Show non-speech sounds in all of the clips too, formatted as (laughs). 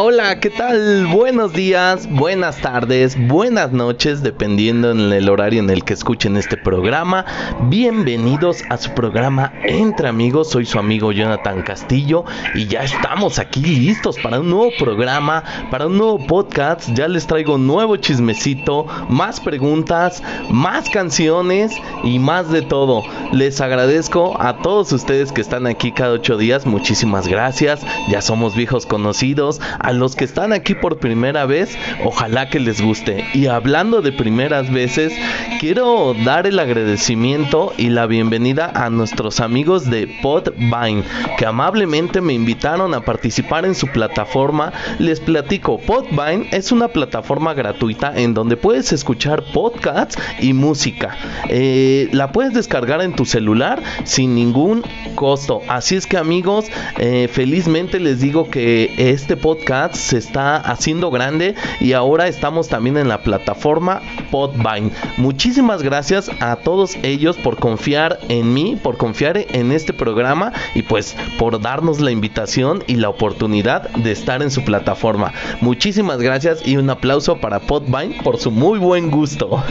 Hola, ¿qué tal? Buenos días, buenas tardes, buenas noches, dependiendo en el horario en el que escuchen este programa. Bienvenidos a su programa Entre Amigos. Soy su amigo Jonathan Castillo y ya estamos aquí listos para un nuevo programa, para un nuevo podcast. Ya les traigo nuevo chismecito, más preguntas, más canciones y más de todo. Les agradezco a todos ustedes que están aquí cada ocho días. Muchísimas gracias. Ya somos viejos conocidos a los que están aquí por primera vez, ojalá que les guste. Y hablando de primeras veces, quiero dar el agradecimiento y la bienvenida a nuestros amigos de Podvine, que amablemente me invitaron a participar en su plataforma. Les platico, Podvine es una plataforma gratuita en donde puedes escuchar podcasts y música. Eh, la puedes descargar en tu celular sin ningún costo. Así es que amigos, eh, felizmente les digo que este podcast se está haciendo grande y ahora estamos también en la plataforma Podvine. Muchísimas gracias a todos ellos por confiar en mí, por confiar en este programa y pues por darnos la invitación y la oportunidad de estar en su plataforma. Muchísimas gracias y un aplauso para Podvine por su muy buen gusto.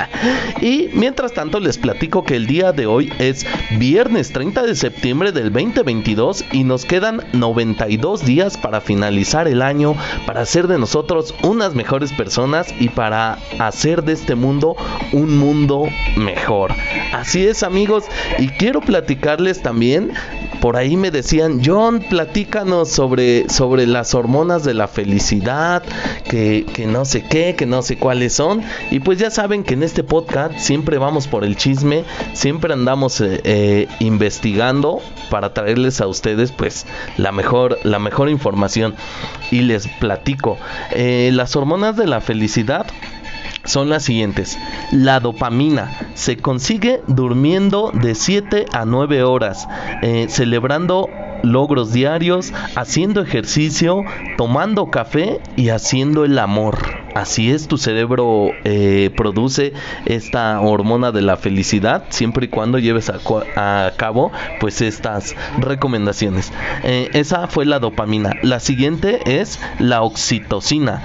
(laughs) y mientras tanto les platico que el día de hoy es viernes 30 de septiembre del 2022 y nos quedan 92 días para finalizar el año, para hacer de nosotros unas mejores personas y para hacer de este mundo un mundo mejor. Así es amigos, y quiero platicarles también por ahí me decían, John, platícanos sobre, sobre las hormonas de la felicidad, que, que, no sé qué, que no sé cuáles son. Y pues ya saben que en este podcast siempre vamos por el chisme, siempre andamos eh, eh, investigando para traerles a ustedes pues la mejor, la mejor información. Y les platico, eh, las hormonas de la felicidad son las siguientes. La dopamina se consigue durmiendo de 7 a 9 horas, eh, celebrando logros diarios, haciendo ejercicio, tomando café y haciendo el amor. Así es, tu cerebro eh, produce esta hormona de la felicidad siempre y cuando lleves a, cabo pues estas recomendaciones. Eh, esa fue la dopamina. La siguiente es la oxitocina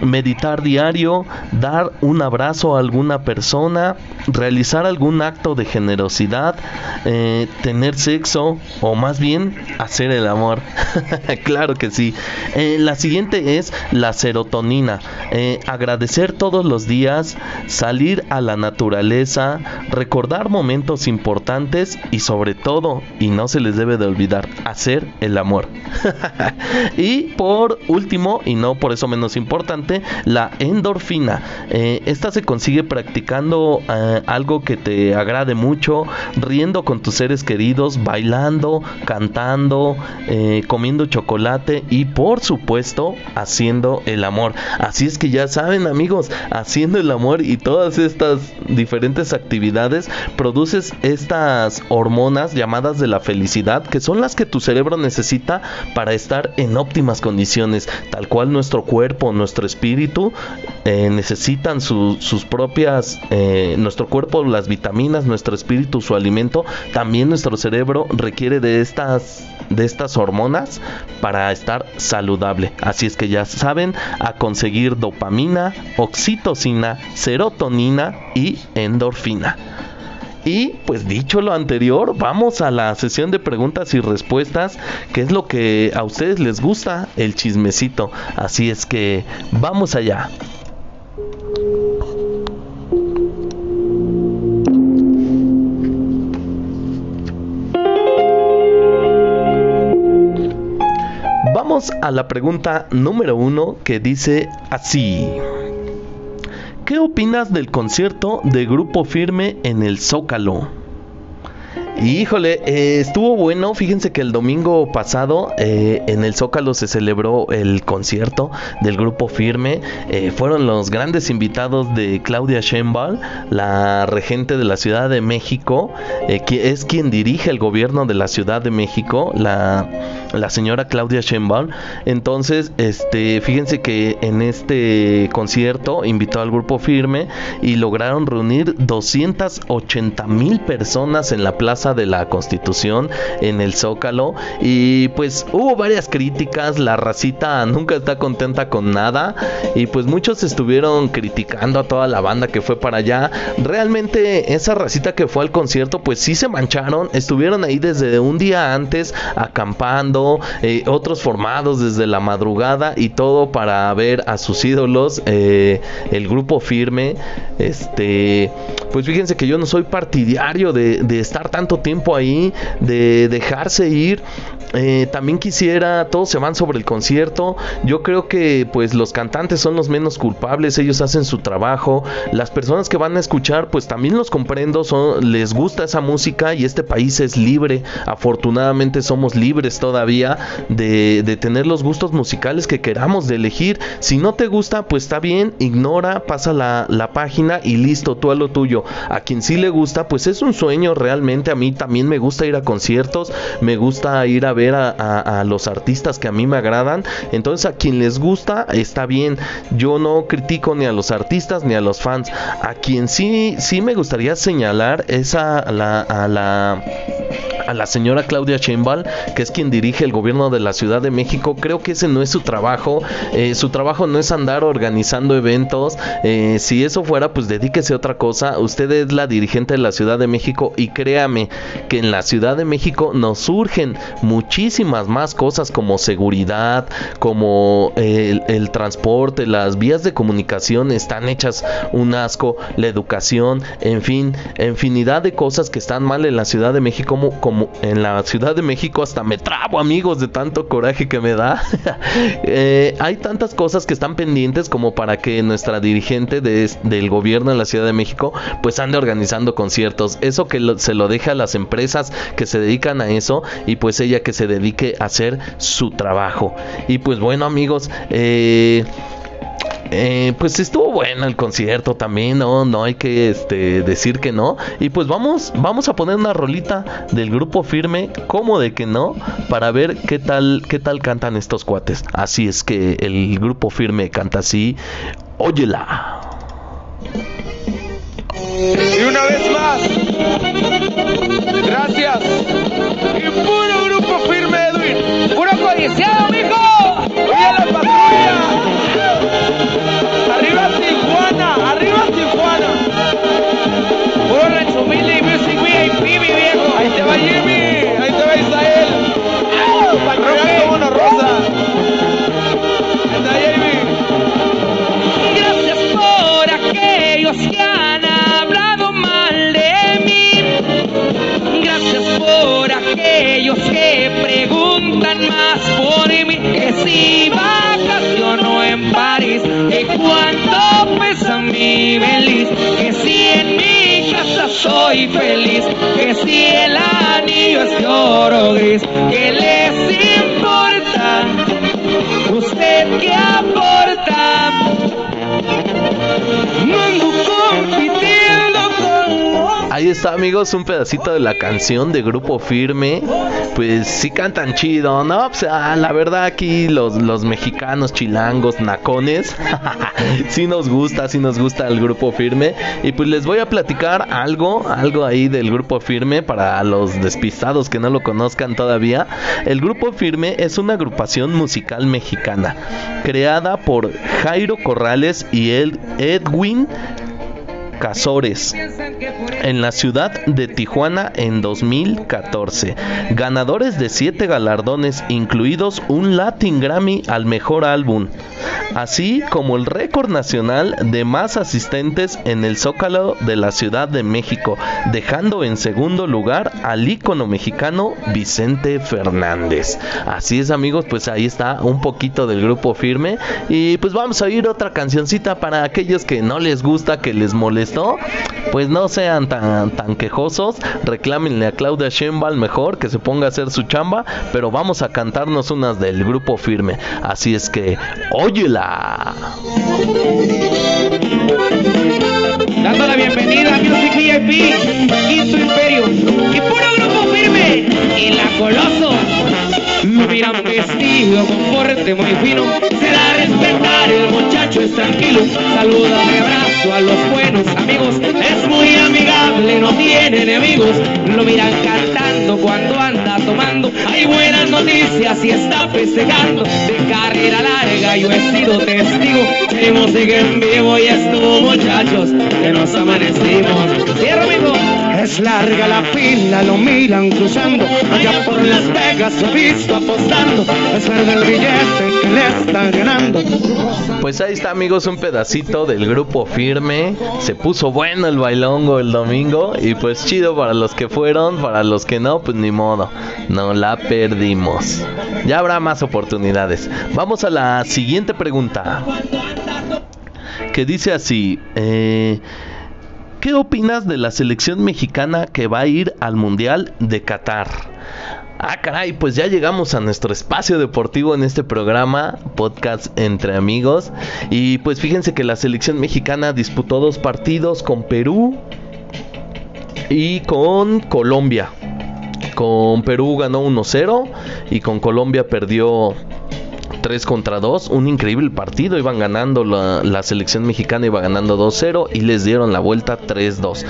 meditar diario, dar un abrazo a alguna persona, realizar algún acto de generosidad, eh, tener sexo o más bien hacer el amor. (laughs) claro que sí. Eh, la siguiente es la serotonina. Eh, agradecer todos los días, salir a la naturaleza, recordar momentos importantes y sobre todo, y no se les debe de olvidar, hacer el amor. (laughs) y por último, y no por eso menos importante, la endorfina. Eh, esta se consigue practicando eh, algo que te agrade mucho, riendo con tus seres queridos, bailando, cantando, eh, comiendo chocolate y por supuesto haciendo el amor. Así es que ya saben amigos, haciendo el amor y todas estas diferentes actividades produces estas hormonas llamadas de la felicidad que son las que tu cerebro necesita para estar en óptimas condiciones, tal cual nuestro cuerpo, nuestro espíritu eh, necesitan sus propias, eh, nuestro cuerpo, las vitaminas, nuestro espíritu, su alimento, también nuestro cerebro requiere de estas, de estas hormonas para estar saludable. Así es que ya saben, a conseguir dopamina, oxitocina, serotonina y endorfina. Y pues dicho lo anterior, vamos a la sesión de preguntas y respuestas, que es lo que a ustedes les gusta, el chismecito. Así es que vamos allá. Vamos a la pregunta número uno que dice así. ¿Qué opinas del concierto de Grupo Firme en el Zócalo? Híjole, eh, estuvo bueno. Fíjense que el domingo pasado eh, en el Zócalo se celebró el concierto del grupo Firme. Eh, fueron los grandes invitados de Claudia Sheinbaum, la regente de la Ciudad de México, que es quien dirige el gobierno de la Ciudad de México, la, la señora Claudia Sheinbaum. Entonces, este, fíjense que en este concierto invitó al grupo Firme y lograron reunir 280 mil personas en la plaza de la Constitución en el Zócalo y pues hubo varias críticas, la racita nunca está contenta con nada y pues muchos estuvieron criticando a toda la banda que fue para allá. Realmente esa racita que fue al concierto pues sí se mancharon, estuvieron ahí desde un día antes acampando, eh, otros formados desde la madrugada y todo para ver a sus ídolos, eh, el grupo firme, este, pues fíjense que yo no soy partidario de, de estar tanto tiempo ahí, de dejarse ir. Eh, también quisiera, todos se van sobre el concierto. Yo creo que pues los cantantes son los menos culpables, ellos hacen su trabajo. Las personas que van a escuchar, pues también los comprendo, son, les gusta esa música y este país es libre. Afortunadamente somos libres todavía de, de tener los gustos musicales que queramos, de elegir. Si no te gusta, pues está bien, ignora, pasa la, la página y listo, tú a lo tuyo. A quien sí le gusta, pues es un sueño realmente. A mí también me gusta ir a conciertos, me gusta ir a ver a, los artistas que a mí me agradan. Entonces a quien les gusta está bien. Yo no critico ni a los artistas ni a los fans. A quien sí, sí me gustaría señalar es a la, a la a la señora Claudia Sheinbaum, que es quien dirige el gobierno de la Ciudad de México. Creo que ese no es su trabajo. Eh, su trabajo no es andar organizando eventos. Eh, si eso fuera, pues dedíquese a otra cosa. Usted es la dirigente de la Ciudad de México y créame que en la Ciudad de México nos surgen muchísimas más cosas como seguridad, como el, el transporte, las vías de comunicación están hechas un asco, la educación, en fin, infinidad de cosas que están mal en la Ciudad de México como en la Ciudad de México hasta me trabo amigos de tanto coraje que me da. (laughs) Eh, hay tantas cosas que están pendientes como para que nuestra dirigente de, del gobierno en la Ciudad de México pues ande organizando conciertos. Eso que se lo deja a las empresas que se dedican a eso y pues ella que se dedique a hacer su trabajo. Y pues bueno amigos, eh, eh, pues estuvo bueno el concierto también, no, no hay que este, decir que no. Y pues vamos, vamos a poner una rolita del grupo firme, como de que no, para ver qué tal, qué tal cantan estos cuates. Así es que el grupo firme canta así, óyela. Y una vez más, gracias. Y puro grupo firme, Edwin. Puro codiciado, mijo. Oye la patrulla. Feliz, que si el anillo es de oro gris, que les importa. ¿Usted qué aporta? No ando compitiendo con Ahí está amigos, un pedacito de la canción de Grupo Firme. Pues sí cantan chido, ¿no? O sea, la verdad aquí los, los mexicanos chilangos, nacones, (laughs) sí nos gusta, sí nos gusta el Grupo Firme. Y pues les voy a platicar algo, algo ahí del Grupo Firme para los despistados que no lo conozcan todavía. El Grupo Firme es una agrupación musical mexicana creada por Jairo Corrales y el Edwin Casores. En la ciudad de Tijuana en 2014. Ganadores de siete galardones, incluidos un Latin Grammy al mejor álbum, así como el récord nacional de más asistentes en el Zócalo de la Ciudad de México, dejando en segundo lugar al ícono mexicano Vicente Fernández. Así es amigos, pues ahí está un poquito del grupo firme y pues vamos a oír otra cancioncita para aquellos que no les gusta, que les molestó, pues no sean tan, tan quejosos, reclámenle a Claudia Sheinbaum mejor que se ponga a hacer su chamba, pero vamos a cantarnos unas del grupo firme. Así es que, óyela. Dando la bienvenida a Music VIP, Quinto Imperio y puro grupo firme y la Coloso. Lo miran vestido con porte muy fino, se da respetar, el muchacho es tranquilo, saluda de abrazo a los buenos amigos, es muy amigable, no tiene enemigos, lo miran cantando cuando anda tomando, hay buenas noticias y está festejando, de carrera larga yo he sido testigo, de música en vivo y estuvo muchachos, que nos amanecimos. Cierro amigo. Es larga la fila, lo miran cruzando, allá por Las Vegas lo visto apostando, es verde el billete que le está ganando. Pues ahí está amigos un pedacito del grupo firme. Se puso bueno el bailongo el domingo y pues chido para los que fueron, para los que no, pues ni modo. No la perdimos. Ya habrá más oportunidades. Vamos a la siguiente pregunta. Que dice así, eh, ¿qué opinas de la selección mexicana que va a ir al Mundial de Qatar? Ah, caray, pues ya llegamos a nuestro espacio deportivo en este programa, podcast entre amigos. Y pues fíjense que la selección mexicana disputó dos partidos con Perú y con Colombia. Con Perú ganó 1-0 y con Colombia perdió 3 contra 2, un increíble partido, iban ganando la, selección mexicana, iba ganando 2-0 y les dieron la vuelta 3-2.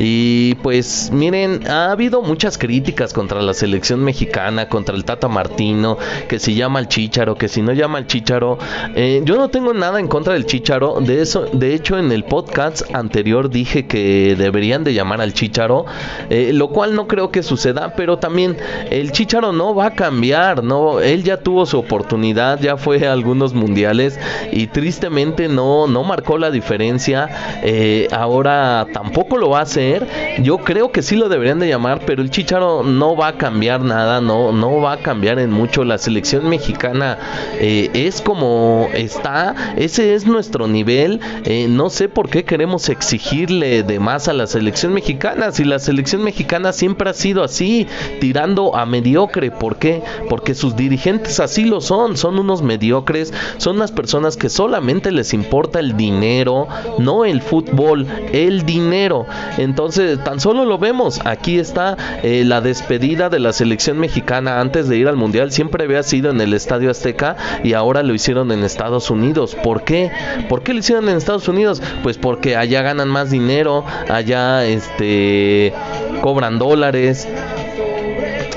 Y pues miren, ha habido muchas críticas contra la selección mexicana, contra el Tata Martino, que si llama al Chicharo, que si no llama al Chicharo. Eh, yo no tengo nada en contra del Chicharo, de eso, de hecho en el podcast anterior dije que deberían de llamar al Chicharo, eh, lo cual no creo que suceda, pero también el Chicharo no va a cambiar, no, él ya tuvo su oportunidad ya fue a algunos mundiales y tristemente no, no marcó la diferencia. Eh, ahora tampoco lo va a hacer. Yo creo que sí lo deberían de llamar, pero el Chicharo no va a cambiar nada, no, no va a cambiar en mucho. La selección mexicana eh, es como está, ese es nuestro nivel. Eh, no sé por qué queremos exigirle de más a la selección mexicana, si la selección mexicana siempre ha sido así, tirando a mediocre. ¿Por qué? Porque sus dirigentes así lo son, son mediocres, son unas personas que solamente les importa el dinero, no el fútbol, el dinero. Entonces, tan solo lo vemos, aquí está eh, la despedida de la selección mexicana antes de ir al Mundial, siempre había sido en el Estadio Azteca y ahora lo hicieron en Estados Unidos. ¿Por qué? ¿Por qué lo hicieron en Estados Unidos? Pues porque allá ganan más dinero, allá este cobran dólares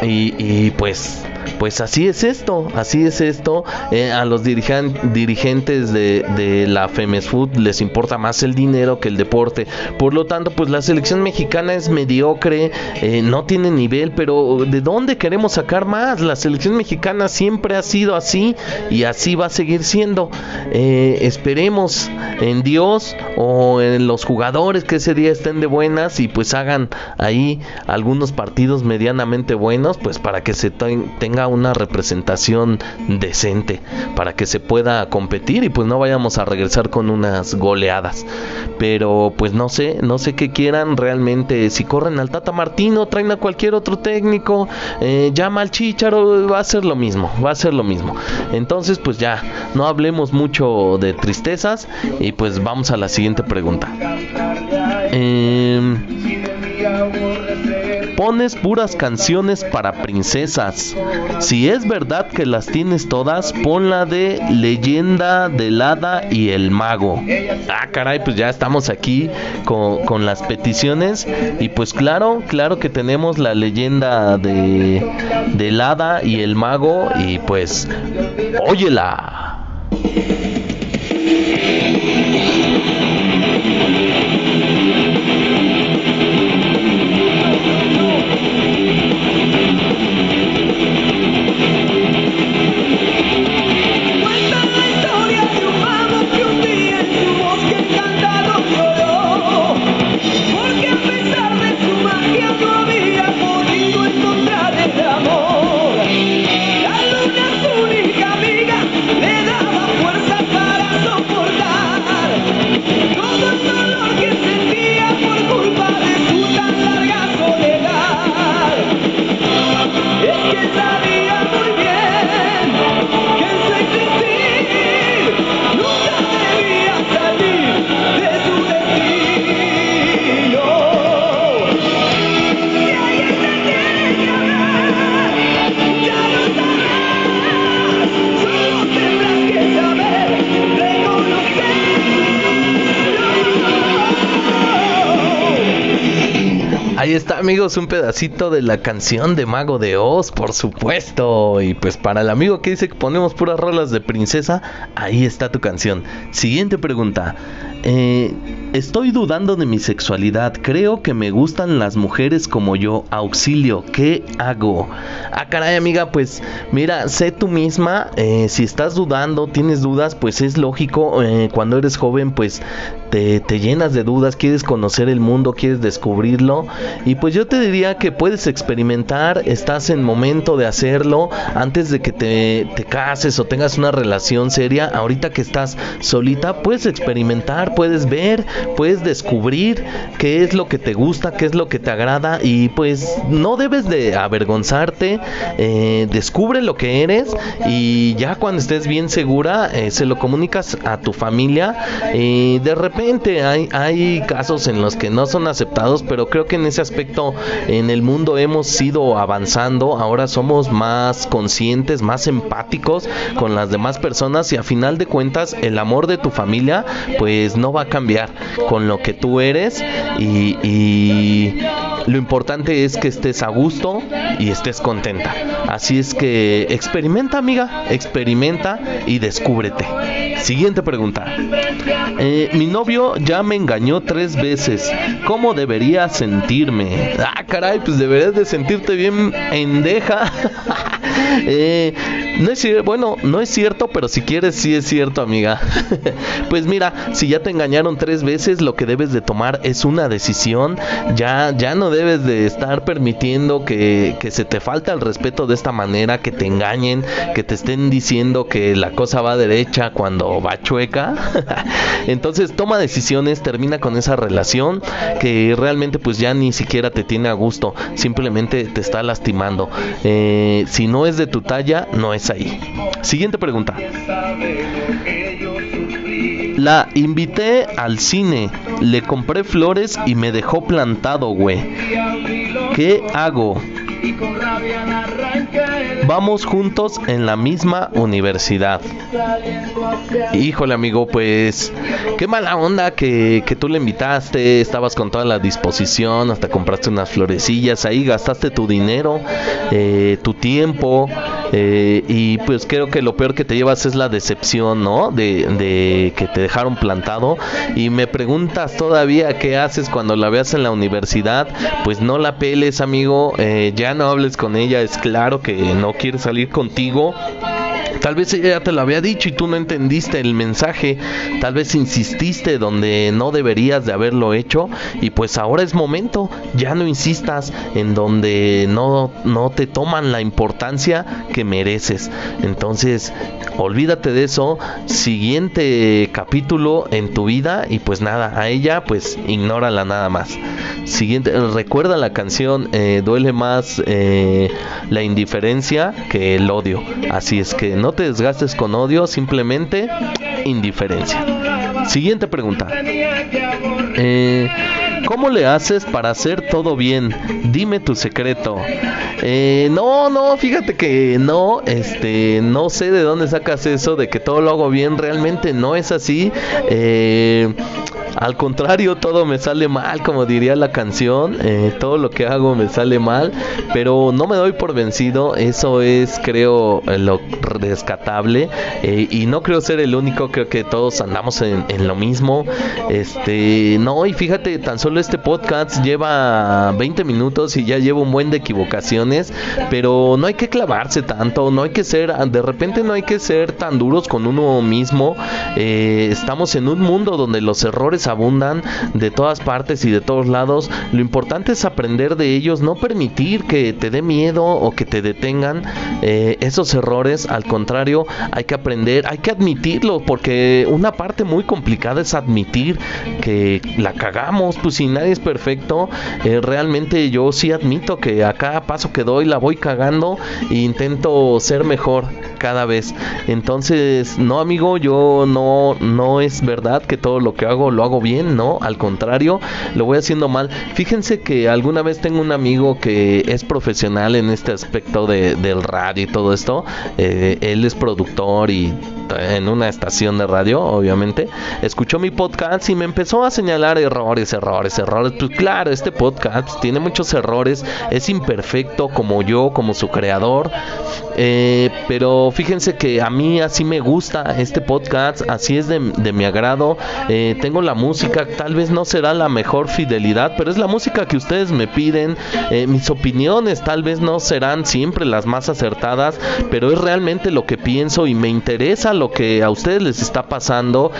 y, y pues pues así es esto, así es esto. Eh, a los dirigentes de, de, la Femes Food les importa más el dinero que el deporte. Por lo tanto, pues la selección mexicana es mediocre, eh, no tiene nivel, pero ¿de dónde queremos sacar más? La selección mexicana siempre ha sido así y así va a seguir siendo. Eh, esperemos en Dios o en los jugadores que ese día estén de buenas y pues hagan ahí algunos partidos medianamente buenos, pues para que se tenga una representación decente para que se pueda competir y pues no vayamos a regresar con unas goleadas. Pero pues no sé, no sé qué quieran realmente. Si corren al Tata Martino, traen a cualquier otro técnico, eh, llama al Chicharo, va a ser lo mismo, va a ser lo mismo. Entonces pues ya, no hablemos mucho de tristezas y pues vamos a la siguiente pregunta. Eh, pones puras canciones para princesas. Si es verdad que las tienes todas, pon la de Leyenda del Hada y el Mago. Ah, caray, pues ya estamos aquí con, con las peticiones. Y pues claro, claro que tenemos la leyenda de del Hada y el Mago. Y pues, óyela. Amigos, un pedacito de la canción de Mago de Oz, por supuesto. Y pues para el amigo que dice que ponemos puras rolas de princesa, ahí está tu canción. Siguiente pregunta. Eh, estoy dudando de mi sexualidad. Creo que me gustan las mujeres como yo. Auxilio, ¿qué hago? Ah, caray, amiga, pues mira, sé tú misma. Eh, si estás dudando, tienes dudas, pues es lógico. Eh, cuando eres joven, pues te, llenas de dudas, quieres conocer el mundo, quieres descubrirlo. Y pues yo te diría que puedes experimentar, estás en momento de hacerlo antes de que te, te cases o tengas una relación seria. Ahorita que estás solita, puedes experimentar, puedes ver, puedes descubrir qué es lo que te gusta, qué es lo que te agrada. Y pues no debes de avergonzarte, eh, descubre lo que eres y ya cuando estés bien segura, eh, se lo comunicas a tu familia. Eh, de repente hay, hay casos en los que no son aceptados, pero creo que en ese aspecto en el mundo hemos ido avanzando, ahora somos más conscientes, más empáticos con las demás personas y a final de cuentas el amor de tu familia pues no va a cambiar con lo que tú eres y, lo importante es que estés a gusto y estés contenta. Así es que experimenta amiga, experimenta y descúbrete. Siguiente pregunta. Eh, mi ya me engañó tres veces. ¿Cómo debería sentirme? Ah, caray, pues deberías de sentirte bien endeja. (laughs) eh, no es cierto, bueno, no es cierto, pero si quieres sí es cierto, amiga. (laughs) pues mira, si ya te engañaron tres veces, lo que debes de tomar es una decisión. Ya, ya no debes de estar permitiendo que, que se te falte el respeto de esta manera, que te engañen, que te estén diciendo que la cosa va derecha cuando va chueca. (laughs) Entonces toma decisiones, termina con esa relación que realmente pues ya ni siquiera te tiene a gusto, simplemente te está lastimando. Eh, si no es de tu talla, no es ahí. Siguiente pregunta. La invité al cine, le compré flores y me dejó plantado, güey. ¿Qué hago? Vamos juntos en la misma universidad. Híjole amigo, pues qué mala onda que, tú le invitaste, estabas con toda la disposición, hasta compraste unas florecillas, ahí gastaste tu dinero, eh, tu tiempo, eh, y pues creo que lo peor que te llevas es la decepción, ¿no? De, de, que te dejaron plantado. Y me preguntas todavía qué haces cuando la veas en la universidad. Pues no la peles, amigo. Eh, ya no hables con ella. Es claro que no quiere salir contigo. Tal vez ella te lo había dicho y tú no entendiste el mensaje. Tal vez insististe donde no deberías de haberlo hecho. Y pues ahora es momento. Ya no insistas en donde no, no te toman la importancia que mereces. Entonces, olvídate de eso. Siguiente capítulo en tu vida. Y pues nada, a ella pues ignórala nada más. Siguiente, recuerda la canción eh, Duele más eh, la indiferencia que el odio. Así es que no te desgastes con odio, simplemente indiferencia. Siguiente pregunta. Eh, ¿Cómo le haces para hacer todo bien? Dime tu secreto. Eh, no, no, fíjate que no, este, no sé de dónde sacas eso de que todo lo hago bien. Realmente no es así. Eh, al contrario, todo me sale mal, como diría la canción. Eh, todo lo que hago me sale mal, pero no me doy por vencido. Eso es, creo, lo rescatable. Eh, y no creo ser el único. Creo que todos andamos en, en, lo mismo. Este, no, y fíjate, tan solo este podcast lleva 20 minutos y ya llevo un buen de equivocaciones. Pero no hay que clavarse tanto. No hay que ser, de repente, no hay que ser tan duros con uno mismo. Eh, estamos en un mundo donde los errores abundan de todas partes y de todos lados. Lo importante es aprender de ellos, no permitir que te dé miedo o que te detengan eh, esos errores. Al contrario, hay que aprender, hay que admitirlo, porque una parte muy complicada es admitir que la cagamos. Pues si nadie es perfecto, eh, realmente yo sí admito que a cada paso que doy la voy cagando e intento ser mejor cada vez. Entonces, no amigo, yo no no es verdad que todo lo que hago lo hago bien, no, al contrario, lo voy haciendo mal. Fíjense que alguna vez tengo un amigo que es profesional en este aspecto de, del radio y todo esto. Eh, él es productor y en una estación de radio, obviamente, escuchó mi podcast y me empezó a señalar errores, errores, errores. Pues claro, este podcast tiene muchos errores, es imperfecto como yo, como su creador. Eh, pero fíjense que a mí así me gusta este podcast, así es de, mi agrado. Eh, tengo la música, tal vez no será la mejor fidelidad, pero es la música que ustedes me piden. Eh, mis opiniones tal vez no serán siempre las más acertadas, pero es realmente lo que pienso y me interesa lo que a ustedes les está pasando.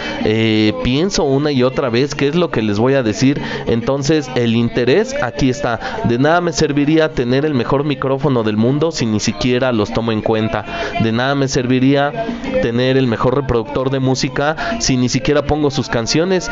pienso una y otra vez qué es lo que les voy a decir. Entonces el interés aquí está. De nada me serviría tener el mejor micrófono del mundo si ni siquiera los tomo en cuenta. De nada me serviría tener el mejor reproductor de música si ni siquiera pongo sus canciones.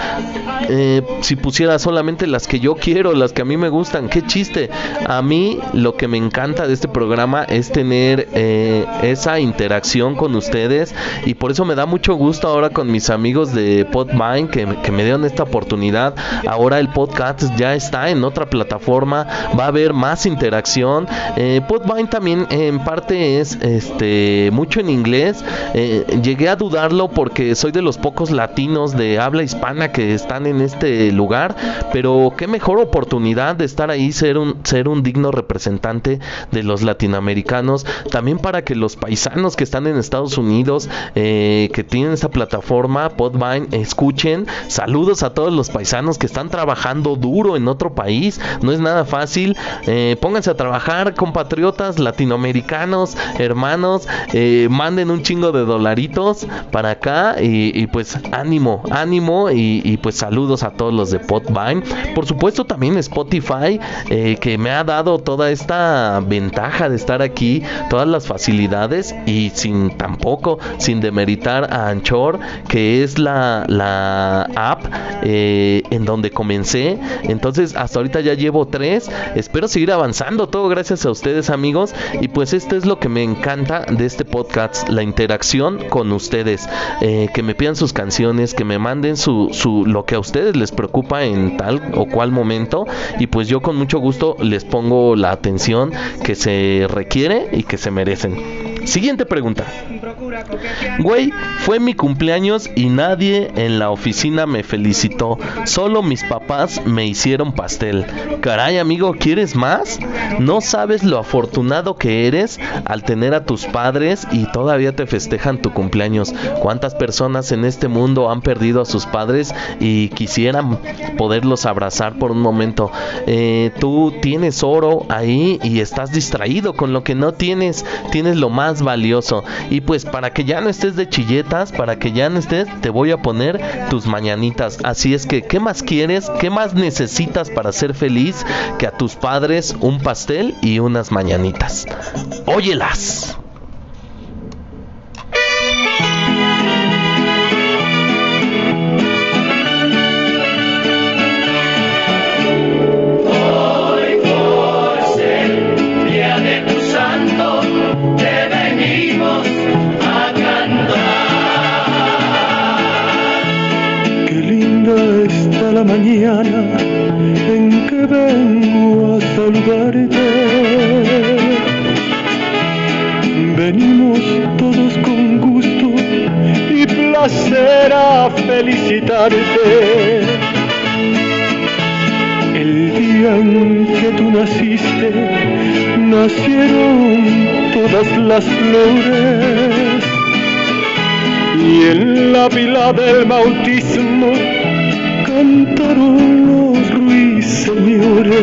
Eh, si pusiera solamente las que yo quiero, las que a mí me gustan, qué chiste. A mí lo que me encanta de este programa es tener eh, esa interacción con ustedes y por eso me da mucho gusto ahora con mis amigos de Podmine que, me dieron esta oportunidad. Ahora el podcast ya está en otra plataforma, va a haber más interacción. Eh, también en parte es este mucho en inglés. Eh, llegué a dudarlo porque soy de los pocos latinos de habla hispana que están en este lugar, pero qué mejor oportunidad de estar ahí, ser un, ser un digno representante de los latinoamericanos, también para que los paisanos que están en Estados Unidos, eh, que tienen esta plataforma, Podvine, escuchen. Saludos a todos los paisanos que están trabajando duro en otro país, no es nada fácil. Eh, pónganse a trabajar, compatriotas latinoamericanos, hermanos, eh, manden un chingo de dolaritos para acá y, pues ánimo, ánimo y, pues saludos a todos los de Podvine. Por supuesto también Spotify eh, que me ha dado toda esta ventaja de estar aquí, todas las facilidades y sin tampoco, sin demeritar a Anchor, que es la, la app en donde comencé. Entonces hasta ahorita ya llevo tres. Espero seguir avanzando. Todo gracias a ustedes amigos. Y pues esto es lo que me encanta de este podcast. La interacción con ustedes. Eh, que me pidan sus canciones. Que me manden su, su, lo que a ustedes les preocupa en tal o cual momento. Y pues yo con mucho gusto les pongo la atención que se requiere y que se merecen. Siguiente pregunta. Güey, fue mi cumpleaños y nadie en la oficina me felicitó. Solo mis papás me hicieron pastel. Caray, amigo, ¿quieres más? No sabes lo afortunado que eres al tener a tus padres y todavía te festejan tu cumpleaños. ¿Cuántas personas en este mundo han perdido a sus padres y quisieran poderlos abrazar por un momento? Eh, tú tienes oro ahí y estás distraído con lo que no tienes. Tienes lo más valioso. Y pues para que ya no estés de chilletas, para que ya no estés, te voy a poner tus mañanitas. Así es que, ¿qué más quieres? ¿Qué más necesitas para ser feliz que a tus padres un pastel y unas mañanitas? Óyelas. El día en que tú naciste, nacieron todas las flores. Y en la pila del bautismo cantaron ruiseñores.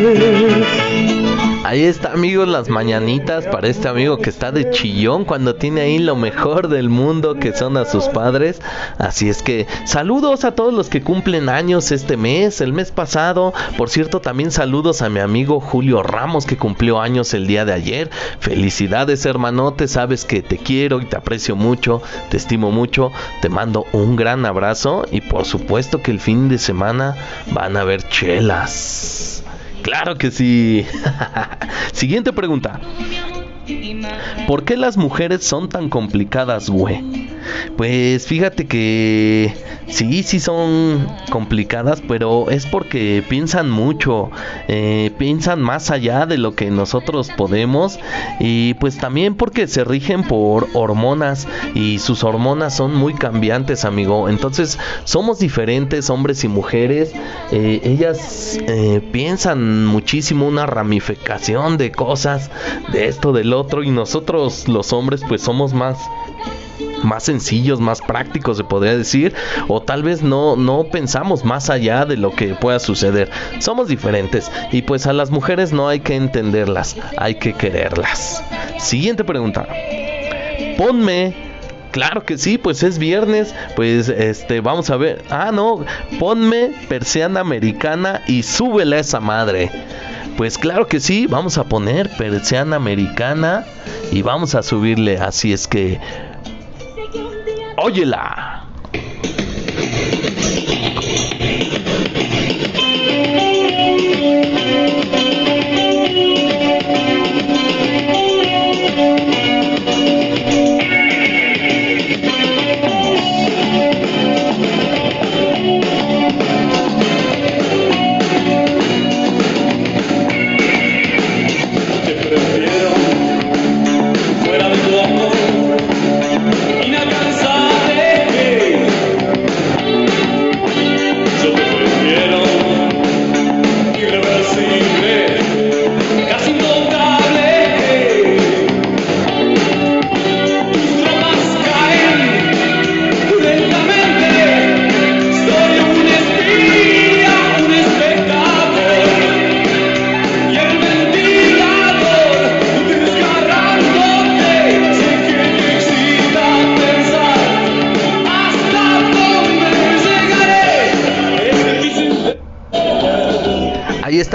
Ahí está, amigos, las mañanitas para este amigo que está de chillón cuando tiene ahí lo mejor del mundo que son a sus padres. Así es que saludos a todos los que cumplen años este mes, el mes pasado. Por cierto, también saludos a mi amigo Julio Ramos que cumplió años el día de ayer. Felicidades, hermanote, sabes que te quiero y te aprecio mucho, te estimo mucho. Te mando un gran abrazo y por supuesto que el fin de semana van a haber chelas. Claro que sí. (laughs) Siguiente pregunta. ¿Por qué las mujeres son tan complicadas, güey? Pues fíjate que sí, sí son complicadas, pero es porque piensan mucho, eh, piensan más allá de lo que nosotros podemos y pues también porque se rigen por hormonas y sus hormonas son muy cambiantes, amigo. Entonces somos diferentes, hombres y mujeres. Eh, ellas eh, piensan muchísimo una ramificación de cosas, de esto, del otro y nosotros los hombres pues somos más más sencillos, más prácticos se podría decir, o tal vez no, no pensamos más allá de lo que pueda suceder. Somos diferentes y pues a las mujeres no hay que entenderlas, hay que quererlas. Siguiente pregunta. Ponme Claro que sí, pues es viernes, pues este, vamos a ver. Ah, no, ponme persiana americana y súbele a esa madre. Pues claro que sí, vamos a poner persiana americana y vamos a subirle, así es que óyela.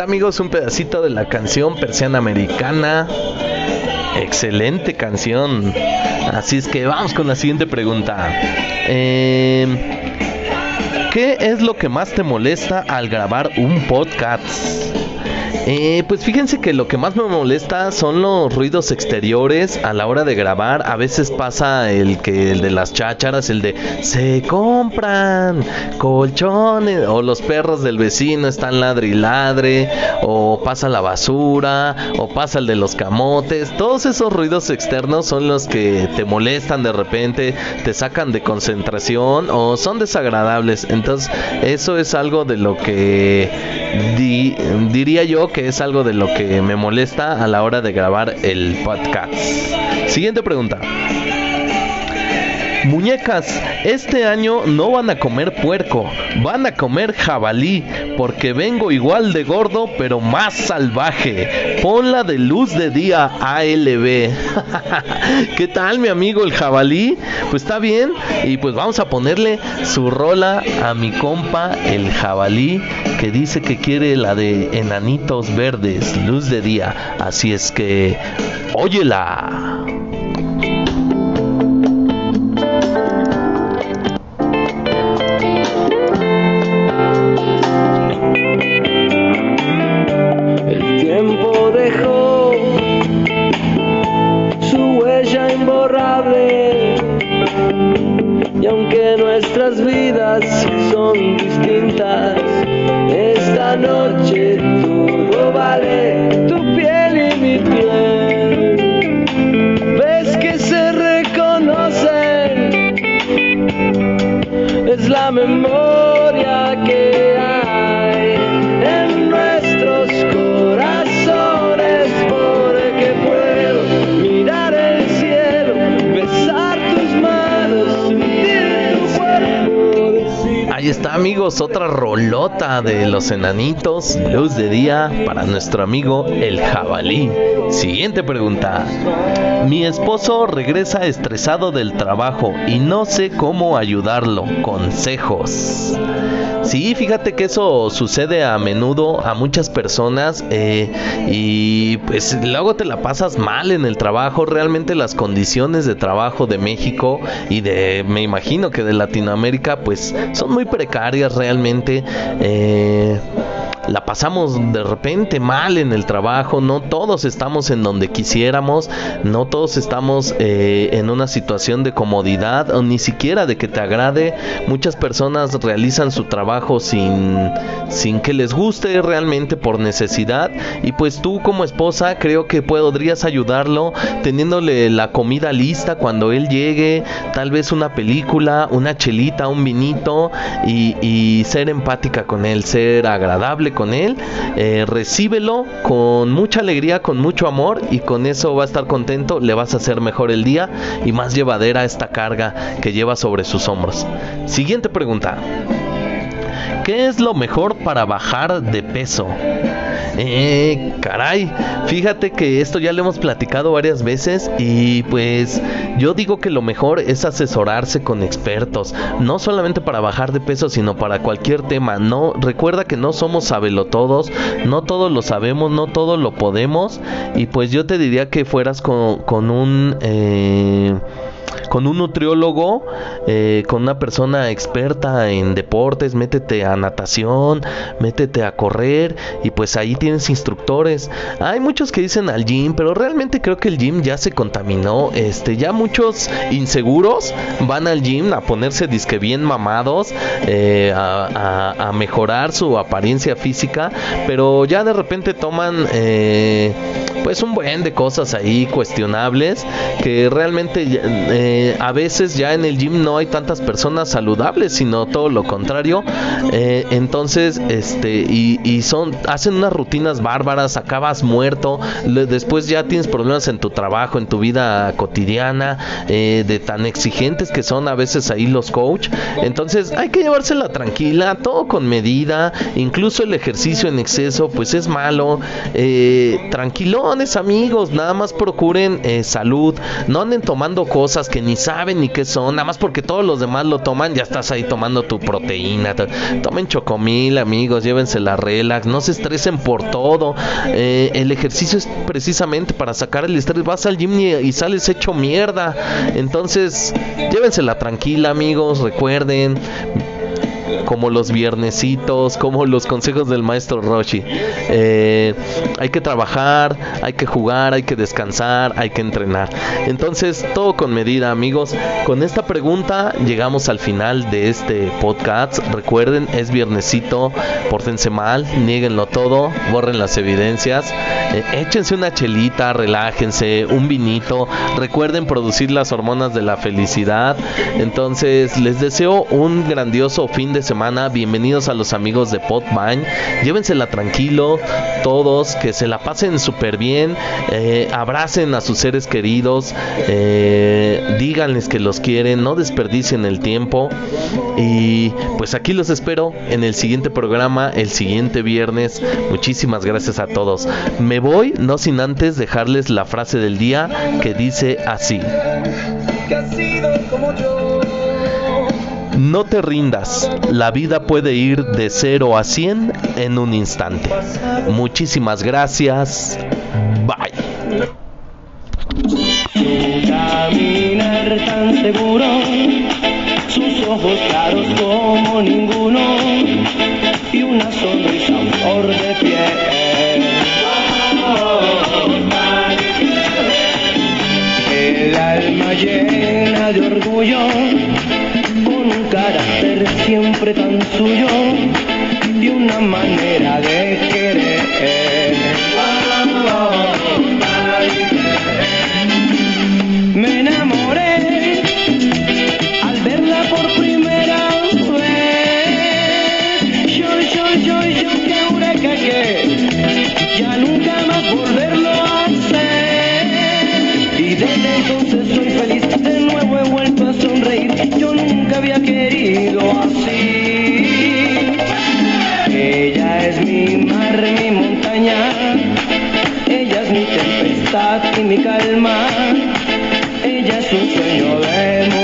Amigos un pedacito de la canción Persiana Americana. Excelente canción. Así es que vamos con la siguiente pregunta. Eh, ¿Qué es lo que más te molesta al grabar un podcast? Eh, pues fíjense que lo que más me molesta son los ruidos exteriores a la hora de grabar. A veces pasa el que el de las chácharas, el de se compran colchones o los perros del vecino están ladre y ladre o pasa la basura o pasa el de los camotes. Todos esos ruidos externos son los que te molestan de repente, te sacan de concentración o son desagradables. Entonces eso es algo de lo que diría yo que es algo de lo que me molesta a la hora de grabar el podcast. Siguiente pregunta. Muñecas, este año no van a comer puerco, van a comer jabalí, porque vengo igual de gordo, pero más salvaje. Ponla de luz de día ALB. (laughs) ¿Qué tal, mi amigo el jabalí? Pues está bien, y pues vamos a ponerle su rola a mi compa el jabalí, que dice que quiere la de enanitos verdes, luz de día. Así es que, óyela. noche todo vale tu piel y mi piel. Ves que se reconocen, es la memoria. Amigos, otra rolota de los enanitos, luz de día para nuestro amigo el jabalí. Siguiente pregunta. Mi esposo regresa estresado del trabajo y no sé cómo ayudarlo. Consejos. Sí, fíjate que eso sucede a menudo a muchas personas eh, y pues luego te la pasas mal en el trabajo. Realmente las condiciones de trabajo de México y de, me imagino que de Latinoamérica, pues son muy precarias realmente. Eh, la pasamos de repente mal en el trabajo, no todos estamos en donde quisiéramos, no todos estamos eh, en una situación de comodidad o ni siquiera de que te agrade. Muchas personas realizan su trabajo sin, sin que les guste realmente por necesidad y pues tú como esposa creo que podrías ayudarlo teniéndole la comida lista cuando él llegue, tal vez una película, una chelita, un vinito y, y ser empática con él, ser agradable con él, eh, recíbelo con mucha alegría, con mucho amor y con eso va a estar contento, le vas a hacer mejor el día y más llevadera esta carga que lleva sobre sus hombros. Siguiente pregunta. ¿Qué es lo mejor para bajar de peso? Eh, caray, fíjate que esto ya lo hemos platicado varias veces y pues yo digo que lo mejor es asesorarse con expertos, no solamente para bajar de peso, sino para cualquier tema. No, recuerda que no somos sabelotodos, no todo lo sabemos, no todo lo podemos y pues yo te diría que fueras con, con un eh, con un nutriólogo, eh, con una persona experta en deportes, métete a natación, métete a correr y pues ahí tienes instructores. Hay muchos que dicen al gym, pero realmente creo que el gym ya se contaminó. Este, ya muchos inseguros van al gym a ponerse disque bien mamados, eh, a, mejorar su apariencia física, pero ya de repente toman eh, pues un buen de cosas ahí cuestionables que realmente eh, a veces ya en el gym no hay tantas personas saludables, sino todo lo contrario. Eh, entonces, este, y, son, hacen unas rutinas bárbaras, acabas muerto, después ya tienes problemas en tu trabajo, en tu vida cotidiana, eh, de tan exigentes que son a veces ahí los coach. Entonces, hay que llevársela tranquila, todo con medida, incluso el ejercicio en exceso, pues es malo. Amigos, nada más procuren salud, no anden tomando cosas que ni saben ni qué son, nada más porque todos los demás lo toman, ya estás ahí tomando tu proteína. Tomen chocomil, amigos, llévense la relax, no se estresen por todo. Eh, el ejercicio es precisamente para sacar el estrés. Vas al gym y, sales hecho mierda. Entonces, llévensela tranquila, amigos, recuerden como los viernesitos, como los consejos del maestro Roshi. Eh, hay que trabajar, hay que jugar, hay que descansar, hay que entrenar. Entonces, todo con medida, amigos. Con esta pregunta llegamos al final de este podcast. Recuerden, es viernesito, pórtense mal, nieguenlo todo, borren las evidencias, eh, échense una chelita, relájense, un vinito. Recuerden producir las hormonas de la felicidad. Entonces, les deseo un grandioso fin de semana Bienvenidos a los amigos de Podvine. Llévensela tranquilo, todos, que se la pasen súper bien. Eh, abracen a sus seres queridos. Eh, díganles que los quieren. No desperdicien el tiempo. Y pues aquí los espero en el siguiente programa, el siguiente viernes. Muchísimas gracias a todos. Me voy, no sin antes dejarles la frase del día que dice así. como yo. No te rindas, la vida puede ir de 0 a 100 en un instante. Muchísimas gracias. Suyo y una manera de